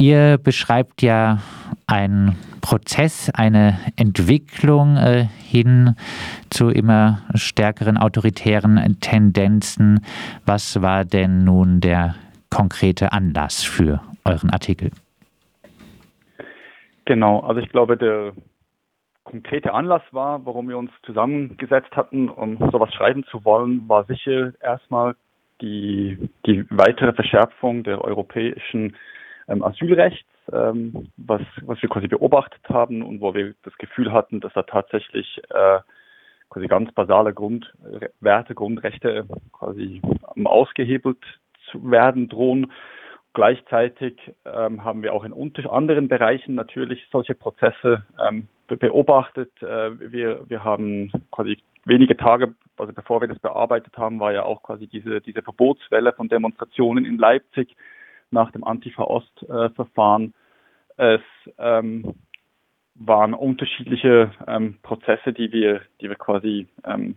Ihr beschreibt ja einen Prozess, eine Entwicklung äh, hin zu immer stärkeren autoritären Tendenzen. Was war denn nun der konkrete Anlass für euren Artikel? Genau, also ich glaube, der konkrete Anlass war, warum wir uns zusammengesetzt hatten, um sowas schreiben zu wollen, war sicher erstmal die, die weitere Verschärfung der europäischen Asylrechts, ähm, was, was wir quasi beobachtet haben und wo wir das Gefühl hatten, dass da tatsächlich äh, quasi ganz basale Grundwerte, Grundrechte quasi ausgehebelt zu werden drohen. Gleichzeitig ähm, haben wir auch in unter anderen Bereichen natürlich solche Prozesse ähm, beobachtet. Äh, wir, wir haben quasi wenige Tage, also bevor wir das bearbeitet haben, war ja auch quasi diese, diese Verbotswelle von Demonstrationen in Leipzig nach dem Antifa-Ost-Verfahren. Es ähm, waren unterschiedliche ähm, Prozesse, die wir, die wir quasi ähm,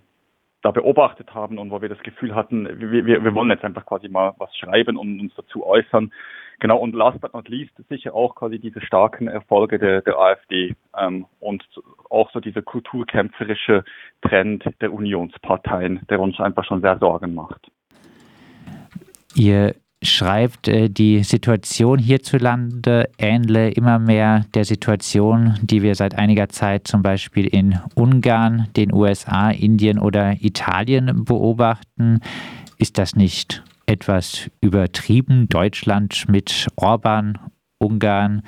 da beobachtet haben und wo wir das Gefühl hatten, wir, wir, wollen jetzt einfach quasi mal was schreiben und uns dazu äußern. Genau, und last but not least sicher auch quasi diese starken Erfolge der, der AfD ähm, und auch so dieser kulturkämpferische Trend der Unionsparteien, der uns einfach schon sehr Sorgen macht. Ihr schreibt, äh, die Situation hierzulande ähnle immer mehr der Situation, die wir seit einiger Zeit zum Beispiel in Ungarn, den USA, Indien oder Italien beobachten. Ist das nicht etwas übertrieben? Deutschland mit Orban, Ungarn,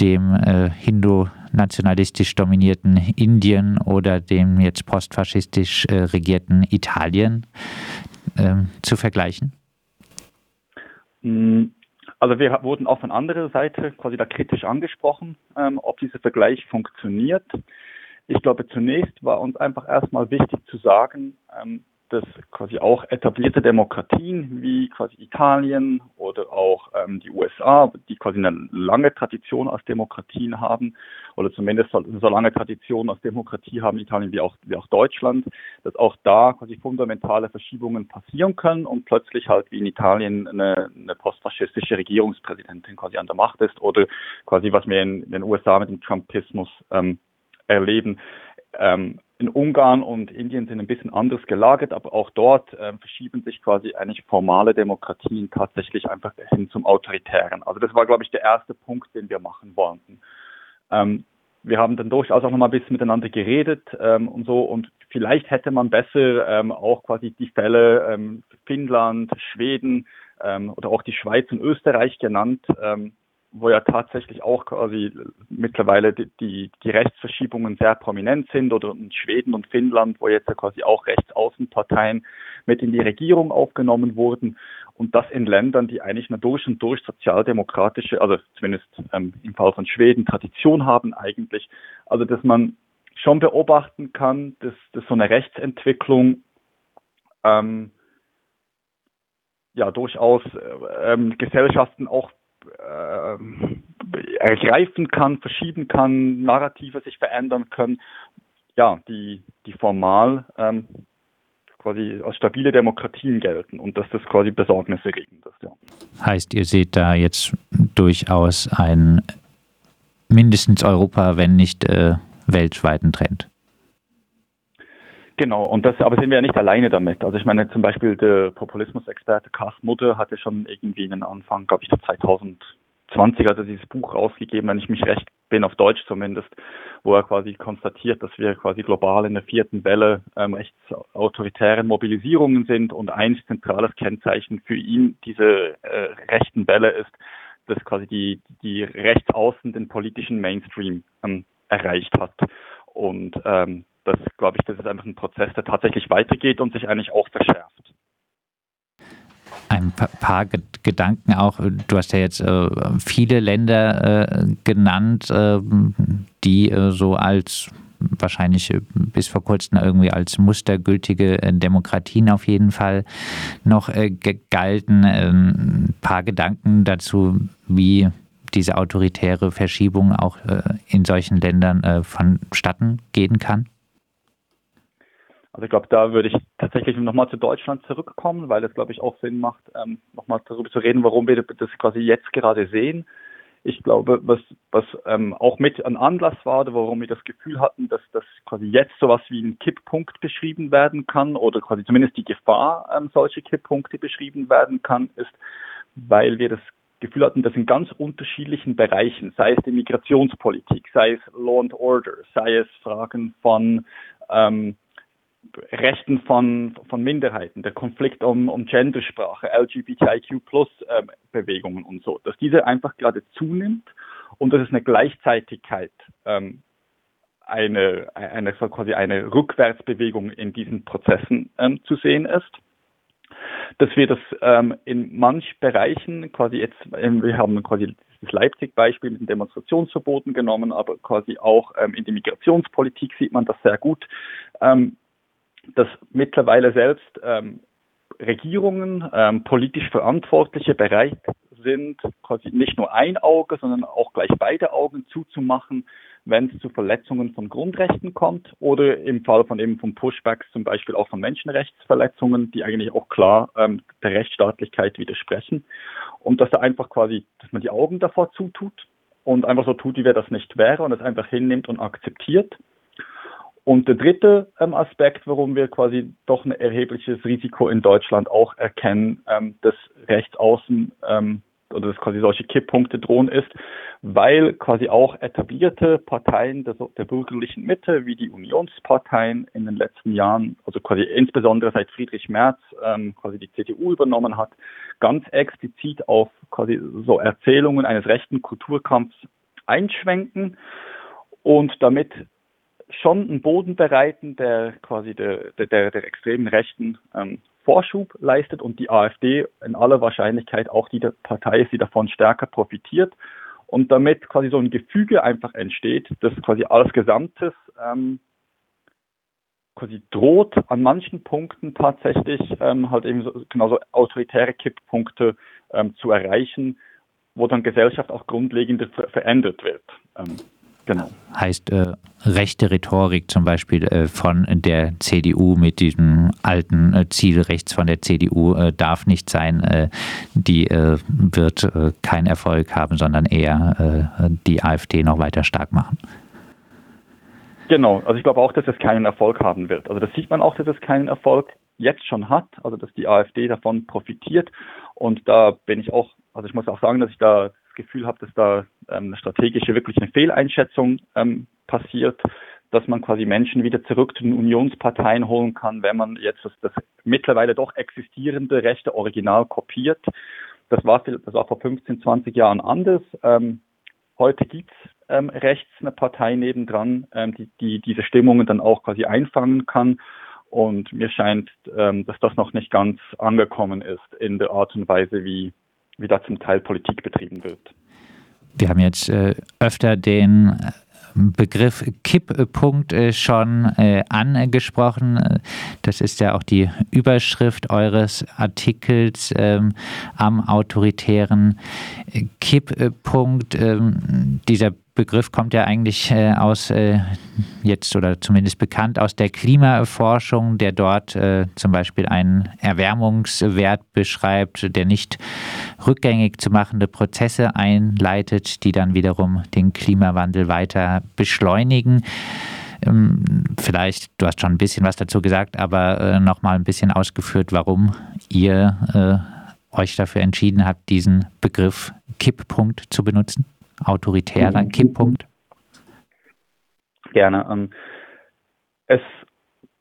dem äh, hindu-nationalistisch dominierten Indien oder dem jetzt postfaschistisch äh, regierten Italien äh, zu vergleichen? Mm, also wir wurden auch von anderer Seite quasi da kritisch angesprochen, ähm, ob dieser Vergleich funktioniert. Ich glaube, zunächst war uns einfach erstmal wichtig zu sagen, ähm, dass quasi auch etablierte Demokratien wie quasi Italien oder auch ähm, die USA, die quasi eine lange Tradition als Demokratien haben, oder zumindest so, lange Tradition als Demokratie haben Italien wie auch, wie auch Deutschland, dass auch da quasi fundamentale Verschiebungen passieren können und plötzlich halt wie in Italien eine, eine postfaschistische Regierungspräsidentin quasi an der Macht ist oder quasi was wir in, in den USA mit dem Trumpismus ähm, erleben. Ähm, in Ungarn und Indien sind ein bisschen anders gelagert, aber auch dort äh, verschieben sich quasi eigentlich formale Demokratien tatsächlich einfach hin zum Autoritären. Also das war, glaube ich, der erste Punkt, den wir machen wollten. Ähm, wir haben dann durchaus auch noch mal ein bisschen miteinander geredet ähm, und so und vielleicht hätte man besser ähm, auch quasi die Fälle ähm, Finnland, Schweden ähm, oder auch die Schweiz und Österreich genannt, ähm, wo ja tatsächlich auch quasi mittlerweile die, die, die Rechtsverschiebungen sehr prominent sind oder in Schweden und Finnland, wo jetzt ja quasi auch Rechtsaußenparteien mit in die Regierung aufgenommen wurden. Und das in Ländern, die eigentlich eine durch und durch sozialdemokratische, also zumindest ähm, im Fall von Schweden Tradition haben eigentlich, also dass man schon beobachten kann, dass, dass so eine Rechtsentwicklung ähm, ja durchaus äh, ähm, Gesellschaften auch äh, ergreifen kann, verschieben kann, Narrative sich verändern können, ja, die, die formal ähm, quasi als stabile Demokratien gelten und dass das quasi besorgniserregend ist. Ja. Heißt, ihr seht da jetzt durchaus einen mindestens Europa, wenn nicht äh, weltweiten Trend? Genau, und das, aber sind wir ja nicht alleine damit. Also ich meine zum Beispiel der Populismusexperte Carsten Mutter hatte schon irgendwie einen Anfang, glaube ich, 2020 hat er dieses Buch rausgegeben, wenn ich mich recht bin, auf Deutsch zumindest, wo er quasi konstatiert, dass wir quasi global in der vierten Welle ähm, rechtsautoritären Mobilisierungen sind und ein zentrales Kennzeichen für ihn diese äh, rechten Welle ist, dass quasi die, die Rechtsaußen den politischen Mainstream ähm, erreicht hat. Und ähm, das, glaube ich, das ist einfach ein Prozess, der tatsächlich weitergeht und sich eigentlich auch verschärft. Ein paar Gedanken auch. Du hast ja jetzt äh, viele Länder äh, genannt, äh, die so als wahrscheinlich bis vor kurzem irgendwie als mustergültige Demokratien auf jeden Fall noch galten. Ähm, ein paar Gedanken dazu, wie diese autoritäre Verschiebung auch in solchen Ländern vonstatten gehen kann? Also ich glaube, da würde ich tatsächlich nochmal zu Deutschland zurückkommen, weil es, glaube ich, auch Sinn macht, ähm, nochmal darüber zu reden, warum wir das quasi jetzt gerade sehen. Ich glaube, was, was ähm, auch mit ein Anlass war, warum wir das Gefühl hatten, dass das quasi jetzt sowas wie ein Kipppunkt beschrieben werden kann oder quasi zumindest die Gefahr, ähm, solche Kipppunkte beschrieben werden kann, ist, weil wir das Gefühl hatten, dass in ganz unterschiedlichen Bereichen, sei es die Migrationspolitik, sei es Law and Order, sei es Fragen von ähm, Rechten von, von Minderheiten, der Konflikt um, um Gendersprache, LGBTIQ-Plus-Bewegungen ähm, und so, dass diese einfach gerade zunimmt und dass es eine Gleichzeitigkeit, ähm, eine, eine, quasi eine Rückwärtsbewegung in diesen Prozessen ähm, zu sehen ist dass wir das ähm, in manch Bereichen quasi jetzt, ähm, wir haben quasi das Leipzig-Beispiel mit den Demonstrationsverboten genommen, aber quasi auch ähm, in der Migrationspolitik sieht man das sehr gut, ähm, dass mittlerweile selbst ähm, Regierungen, ähm, politisch Verantwortliche bereit sind, quasi nicht nur ein Auge, sondern auch gleich beide Augen zuzumachen, wenn es zu Verletzungen von Grundrechten kommt oder im Fall von eben von Pushbacks zum Beispiel auch von Menschenrechtsverletzungen, die eigentlich auch klar ähm, der Rechtsstaatlichkeit widersprechen. Und dass da einfach quasi, dass man die Augen davor zutut und einfach so tut, wie wer das nicht wäre und es einfach hinnimmt und akzeptiert. Und der dritte ähm, Aspekt, warum wir quasi doch ein erhebliches Risiko in Deutschland auch erkennen, ähm, dass Rechtsaußen ähm, oder dass quasi solche Kipppunkte drohen ist, weil quasi auch etablierte Parteien der, der bürgerlichen Mitte, wie die Unionsparteien in den letzten Jahren, also quasi insbesondere seit Friedrich Merz ähm, quasi die CDU übernommen hat, ganz explizit auf quasi so Erzählungen eines rechten Kulturkampfs einschwenken. Und damit schon einen Boden bereiten, der quasi der, der, der extremen Rechten ähm, Vorschub leistet und die AfD in aller Wahrscheinlichkeit auch die Partei ist, die davon stärker profitiert und damit quasi so ein Gefüge einfach entsteht, das quasi als Gesamtes ähm, quasi droht, an manchen Punkten tatsächlich ähm, halt eben so, genauso autoritäre Kipppunkte ähm, zu erreichen, wo dann Gesellschaft auch grundlegend verändert wird. Genau. Heißt äh, rechte Rhetorik zum Beispiel äh, von der CDU mit diesem alten äh, Ziel rechts von der CDU äh, darf nicht sein, äh, die äh, wird keinen Erfolg haben, sondern eher die AfD noch weiter stark machen. Genau, also ich glaube auch, dass es keinen Erfolg haben wird. Also das sieht man auch, dass es keinen Erfolg jetzt schon hat, also dass die AfD davon profitiert. Und da bin ich auch, also ich muss auch sagen, dass ich da Gefühl habe, dass da ähm, strategische, wirklich eine Fehleinschätzung ähm, passiert, dass man quasi Menschen wieder zurück zu den Unionsparteien holen kann, wenn man jetzt das, das mittlerweile doch existierende rechte Original kopiert. Das war, das war vor 15, 20 Jahren anders. Ähm, heute gibt's ähm, rechts eine Partei nebendran, ähm, die, die diese Stimmungen dann auch quasi einfangen kann. Und mir scheint, ähm, dass das noch nicht ganz angekommen ist in der Art und Weise, wie wie da zum Teil Politik betrieben wird. Wir haben jetzt äh, öfter den äh, Begriff Kipppunkt äh, schon äh, angesprochen. Das ist ja auch die Überschrift eures Artikels ähm, am autoritären Kipppunkt. Ähm, dieser Begriff kommt ja eigentlich äh, aus äh, jetzt oder zumindest bekannt aus der Klimaforschung, der dort äh, zum Beispiel einen Erwärmungswert beschreibt, der nicht rückgängig zu machende Prozesse einleitet, die dann wiederum den Klimawandel weiter beschleunigen. Ähm, vielleicht, du hast schon ein bisschen was dazu gesagt, aber äh, nochmal ein bisschen ausgeführt, warum ihr äh, euch dafür entschieden habt, diesen Begriff Kipppunkt zu benutzen autoritärer Kipppunkt? Gerne. Ähm, es,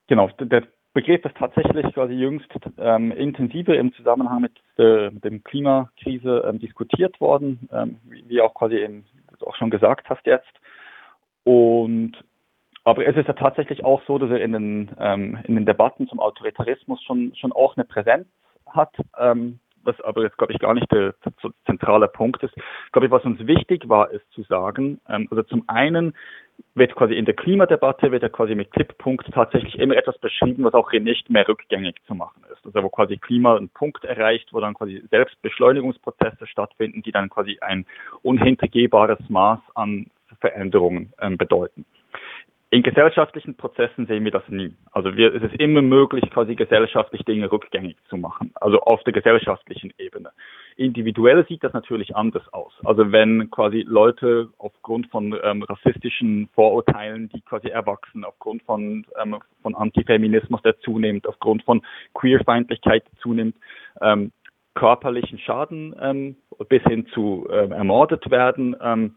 genau, der Begriff ist tatsächlich quasi jüngst ähm, intensiver im Zusammenhang mit, äh, mit dem Klimakrise ähm, diskutiert worden, ähm, wie, wie, auch quasi eben auch schon gesagt hast jetzt. Und aber es ist ja tatsächlich auch so, dass er in den, ähm, in den Debatten zum Autoritarismus schon, schon auch eine Präsenz hat. Ähm, was aber jetzt, glaube ich, gar nicht der, der zentrale Punkt ist. Glaube ich, was uns wichtig war, ist zu sagen, ähm, also zum einen wird quasi in der Klimadebatte, wird ja quasi mit Tipppunkt tatsächlich immer etwas beschrieben, was auch hier nicht mehr rückgängig zu machen ist. Also wo quasi Klima einen Punkt erreicht, wo dann quasi Selbstbeschleunigungsprozesse stattfinden, die dann quasi ein unhintergehbares Maß an Veränderungen ähm, bedeuten. In gesellschaftlichen Prozessen sehen wir das nie. Also wir, es ist immer möglich, quasi gesellschaftlich Dinge rückgängig zu machen, also auf der gesellschaftlichen Ebene. Individuell sieht das natürlich anders aus. Also wenn quasi Leute aufgrund von ähm, rassistischen Vorurteilen, die quasi erwachsen, aufgrund von, ähm, von Antifeminismus, der zunimmt, aufgrund von Queerfeindlichkeit zunimmt, ähm, körperlichen Schaden ähm, bis hin zu ähm, ermordet werden, ähm,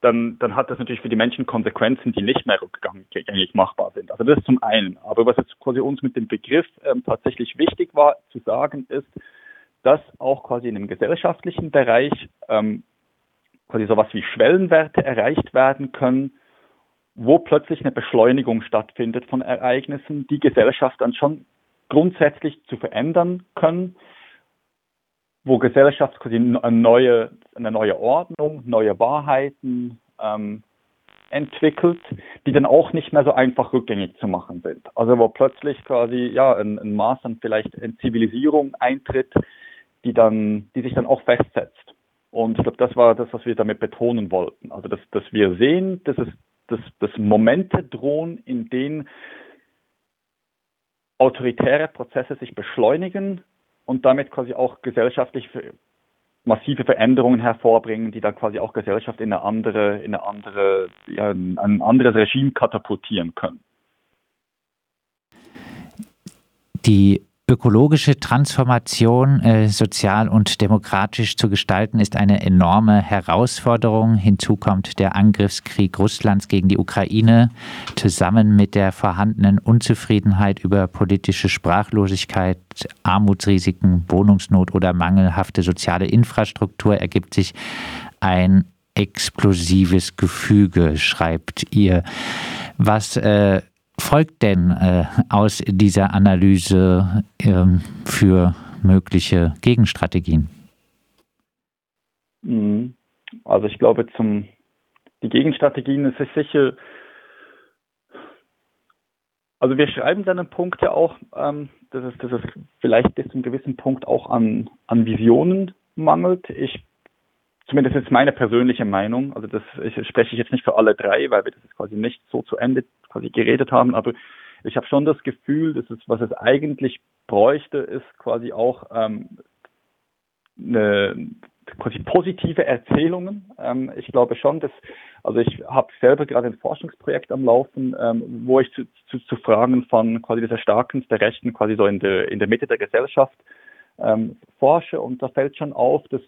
dann, dann hat das natürlich für die Menschen Konsequenzen, die nicht mehr rückgängig machbar sind. Also das ist zum einen. Aber was jetzt quasi uns mit dem Begriff ähm, tatsächlich wichtig war zu sagen, ist, dass auch quasi in dem gesellschaftlichen Bereich ähm, quasi sowas wie Schwellenwerte erreicht werden können, wo plötzlich eine Beschleunigung stattfindet von Ereignissen, die Gesellschaft dann schon grundsätzlich zu verändern können wo Gesellschaft quasi eine neue, eine neue Ordnung, neue Wahrheiten ähm, entwickelt, die dann auch nicht mehr so einfach rückgängig zu machen sind. Also wo plötzlich quasi ja ein, ein Maß an vielleicht in Zivilisierung eintritt, die dann, die sich dann auch festsetzt. Und ich glaube, das war das, was wir damit betonen wollten. Also dass, dass wir sehen, dass es dass, dass Momente drohen, in denen autoritäre Prozesse sich beschleunigen, und damit quasi auch gesellschaftlich massive Veränderungen hervorbringen, die dann quasi auch Gesellschaft in eine andere, in eine andere, ja, ein anderes Regime katapultieren können. Die Ökologische Transformation äh, sozial und demokratisch zu gestalten ist eine enorme Herausforderung. Hinzu kommt der Angriffskrieg Russlands gegen die Ukraine. Zusammen mit der vorhandenen Unzufriedenheit über politische Sprachlosigkeit, Armutsrisiken, Wohnungsnot oder mangelhafte soziale Infrastruktur ergibt sich ein explosives Gefüge, schreibt ihr. Was äh, folgt denn äh, aus dieser Analyse äh, für mögliche Gegenstrategien? Mhm. Also ich glaube, zum die Gegenstrategien ist es sicher. Also wir schreiben dann einen Punkt ja auch, ähm, dass, es, dass es vielleicht bis zu einem gewissen Punkt auch an, an Visionen mangelt. Ich zumindest ist meine persönliche Meinung, also das ich, spreche ich jetzt nicht für alle drei, weil wir das quasi nicht so zu Ende quasi geredet haben, aber ich habe schon das Gefühl, dass es, was es eigentlich bräuchte, ist quasi auch ähm, eine quasi positive Erzählungen. Ähm, ich glaube schon, dass, also ich habe selber gerade ein Forschungsprojekt am Laufen, ähm, wo ich zu, zu, zu Fragen von quasi des Erstarkens der Rechten quasi so in der, in der Mitte der Gesellschaft ähm, forsche und da fällt schon auf, dass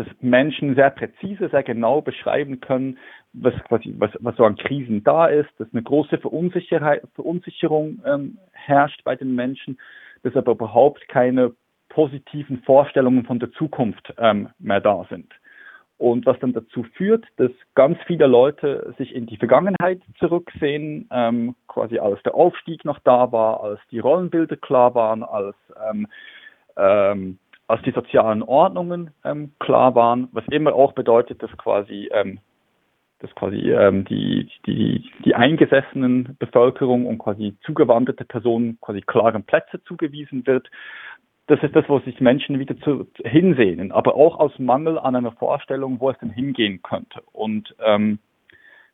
dass Menschen sehr präzise, sehr genau beschreiben können, was, quasi, was, was so an Krisen da ist, dass eine große Verunsicherheit, Verunsicherung ähm, herrscht bei den Menschen, dass aber überhaupt keine positiven Vorstellungen von der Zukunft ähm, mehr da sind. Und was dann dazu führt, dass ganz viele Leute sich in die Vergangenheit zurücksehen, ähm, quasi als der Aufstieg noch da war, als die Rollenbilder klar waren, als ähm, ähm, als die sozialen Ordnungen ähm, klar waren, was immer auch bedeutet, dass quasi, ähm, dass quasi ähm, die, die, die eingesessenen Bevölkerung und quasi zugewanderte Personen quasi klaren Plätze zugewiesen wird. Das ist das, wo sich Menschen wieder zu, hinsehnen, aber auch aus Mangel an einer Vorstellung, wo es denn hingehen könnte. Und ähm,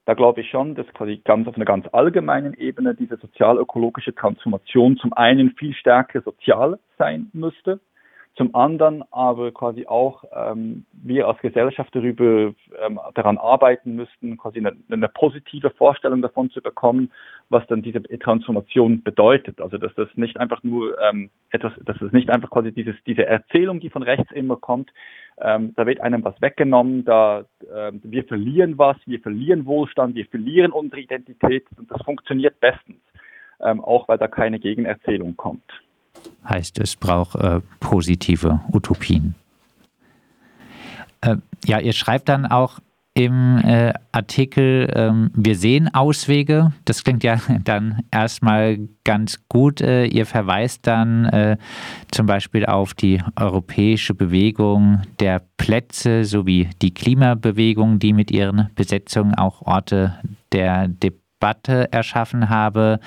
da glaube ich schon, dass quasi ganz auf einer ganz allgemeinen Ebene diese sozial-ökologische Transformation zum einen viel stärker sozial sein müsste, zum anderen aber quasi auch ähm, wir als Gesellschaft darüber ähm, daran arbeiten müssten, quasi eine, eine, positive Vorstellung davon zu bekommen, was dann diese Transformation bedeutet. Also dass das nicht einfach nur ähm, etwas, dass es nicht einfach quasi dieses, diese Erzählung, die von rechts immer kommt, ähm, da wird einem was weggenommen, da ähm, wir verlieren was, wir verlieren Wohlstand, wir verlieren unsere Identität und das funktioniert bestens, ähm, auch weil da keine Gegenerzählung kommt heißt es braucht äh, positive Utopien. Äh, ja, ihr schreibt dann auch im äh, Artikel, ähm, wir sehen Auswege. Das klingt ja dann erstmal ganz gut. Äh, ihr verweist dann äh, zum Beispiel auf die europäische Bewegung der Plätze sowie die Klimabewegung, die mit ihren Besetzungen auch Orte der Debatte erschaffen habe.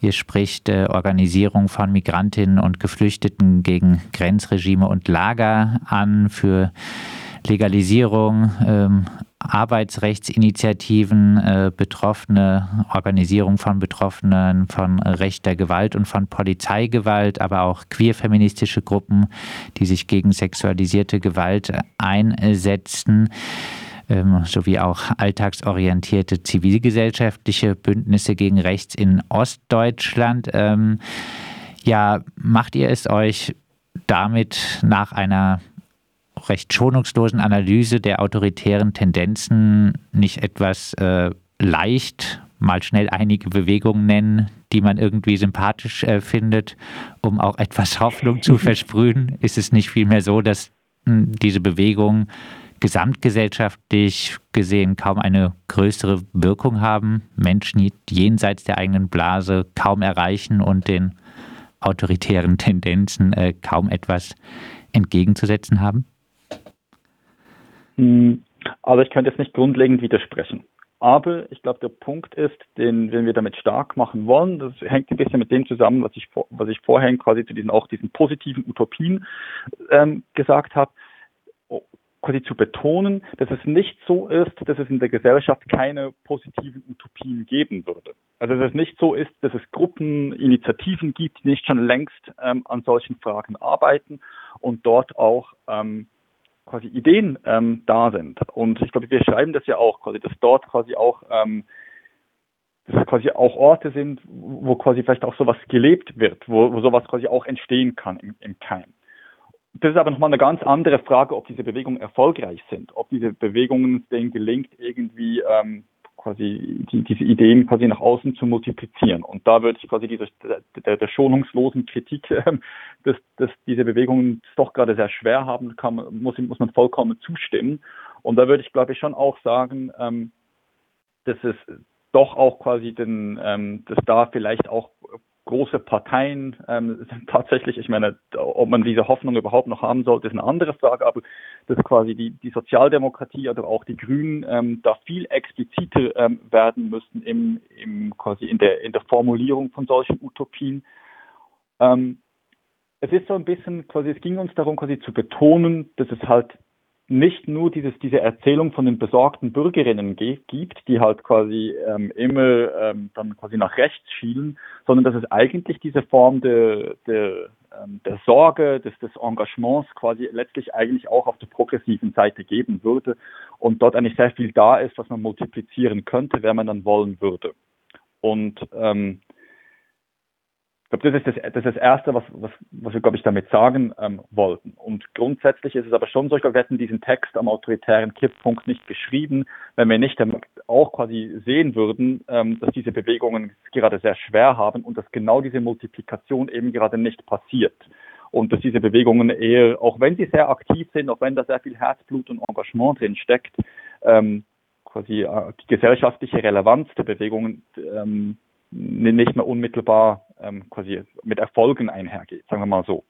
Ihr spricht äh, Organisierung von Migrantinnen und Geflüchteten gegen Grenzregime und Lager an für Legalisierung, ähm, Arbeitsrechtsinitiativen, äh, Betroffene, Organisierung von Betroffenen von rechter Gewalt und von Polizeigewalt, aber auch queerfeministische Gruppen, die sich gegen sexualisierte Gewalt einsetzen ähm, sowie auch alltagsorientierte zivilgesellschaftliche Bündnisse gegen Rechts in Ostdeutschland. Ähm, ja, macht ihr es euch damit nach einer recht schonungslosen Analyse der autoritären Tendenzen nicht etwas äh, leicht mal schnell einige Bewegungen nennen, die man irgendwie sympathisch äh, findet, um auch etwas Hoffnung zu versprühen? Ist es nicht vielmehr so, dass mh, hm, diese Bewegungen gesamtgesellschaftlich gesehen kaum eine größere Wirkung haben, Menschen jenseits der eigenen Blase kaum erreichen und den autoritären Tendenzen äh, kaum etwas entgegenzusetzen haben? Also ich könnte jetzt nicht grundlegend widersprechen. Aber ich glaube, der Punkt ist, den, wenn wir damit stark machen wollen, das hängt ein bisschen mit dem zusammen, was ich, was ich vorhin quasi zu diesen auch diesen positiven Utopien ähm, gesagt habe quasi zu betonen, dass es nicht so ist, dass es in der Gesellschaft keine positiven Utopien geben würde. Also dass es nicht so ist, dass es Gruppen, Initiativen gibt, die nicht schon längst ähm, an solchen Fragen arbeiten und dort auch ähm, quasi Ideen ähm, da sind. Und ich glaube, wir schreiben das ja auch, quasi, dass dort quasi auch ähm, dass es quasi auch Orte sind, wo quasi vielleicht auch sowas gelebt wird, wo, wo sowas quasi auch entstehen kann im, im Keim. Das ist aber nochmal eine ganz andere Frage, ob diese Bewegungen erfolgreich sind, ob diese Bewegungen denen gelingt, irgendwie ähm, quasi die, diese Ideen quasi nach außen zu multiplizieren. Und da würde ich quasi dieser der, der schonungslosen Kritik, äh, dass, dass diese Bewegungen es doch gerade sehr schwer haben, kann, muss, muss man vollkommen zustimmen. Und da würde ich, glaube ich, schon auch sagen, ähm, dass es doch auch quasi den, ähm, dass da vielleicht auch große Parteien ähm, sind tatsächlich, ich meine, ob man diese Hoffnung überhaupt noch haben sollte, ist eine andere Frage, aber dass quasi die, die Sozialdemokratie oder auch die Grünen ähm, da viel expliziter ähm, werden müssten im, im quasi in der in der Formulierung von solchen Utopien. Ähm, es ist so ein bisschen quasi, es ging uns darum quasi zu betonen, dass es halt nicht nur dieses, diese Erzählung von den besorgten Bürgerinnen gibt, die halt quasi ähm, immer ähm, dann quasi nach rechts schielen, sondern dass es eigentlich diese Form der, der, ähm, der Sorge, des, des Engagements quasi letztlich eigentlich auch auf der progressiven Seite geben würde und dort eigentlich sehr viel da ist, was man multiplizieren könnte, wenn man dann wollen würde. Und ähm, ich glaube, das ist das, das, ist das Erste, was, was, was wir, glaube ich, damit sagen ähm, wollten. Und grundsätzlich ist es aber schon so, ich glaube, wir hätten diesen Text am autoritären Kipppunkt nicht geschrieben, wenn wir nicht auch quasi sehen würden, ähm, dass diese Bewegungen gerade sehr schwer haben und dass genau diese Multiplikation eben gerade nicht passiert. Und dass diese Bewegungen eher, auch wenn sie sehr aktiv sind, auch wenn da sehr viel Herzblut und Engagement drin steckt, ähm, quasi äh, die gesellschaftliche Relevanz der Bewegungen ähm, nicht mehr unmittelbar ähm, quasi mit Erfolgen einhergeht, sagen wir mal so.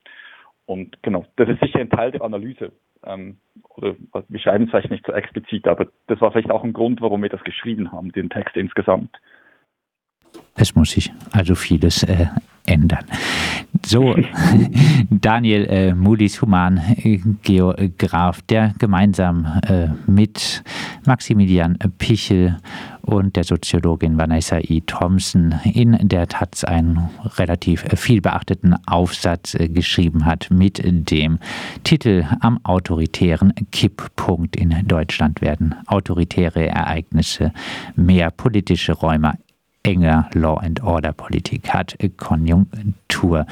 Und genau, das ist sicher ein Teil der Analyse. Ähm, oder wir schreiben es vielleicht nicht so explizit, aber das war vielleicht auch ein Grund, warum wir das geschrieben haben, den Text insgesamt. Es muss sich also vieles äh, ändern. So, Daniel äh, Mulis Human äh, Geograf, der gemeinsam äh, mit Maximilian Pichel und der Soziologin Vanessa E. Thompson in der Taz einen relativ viel beachteten Aufsatz äh, geschrieben hat mit dem Titel Am autoritären Kipppunkt in Deutschland werden autoritäre Ereignisse mehr politische Räume enger Law and Order Politik hat Konjunktur.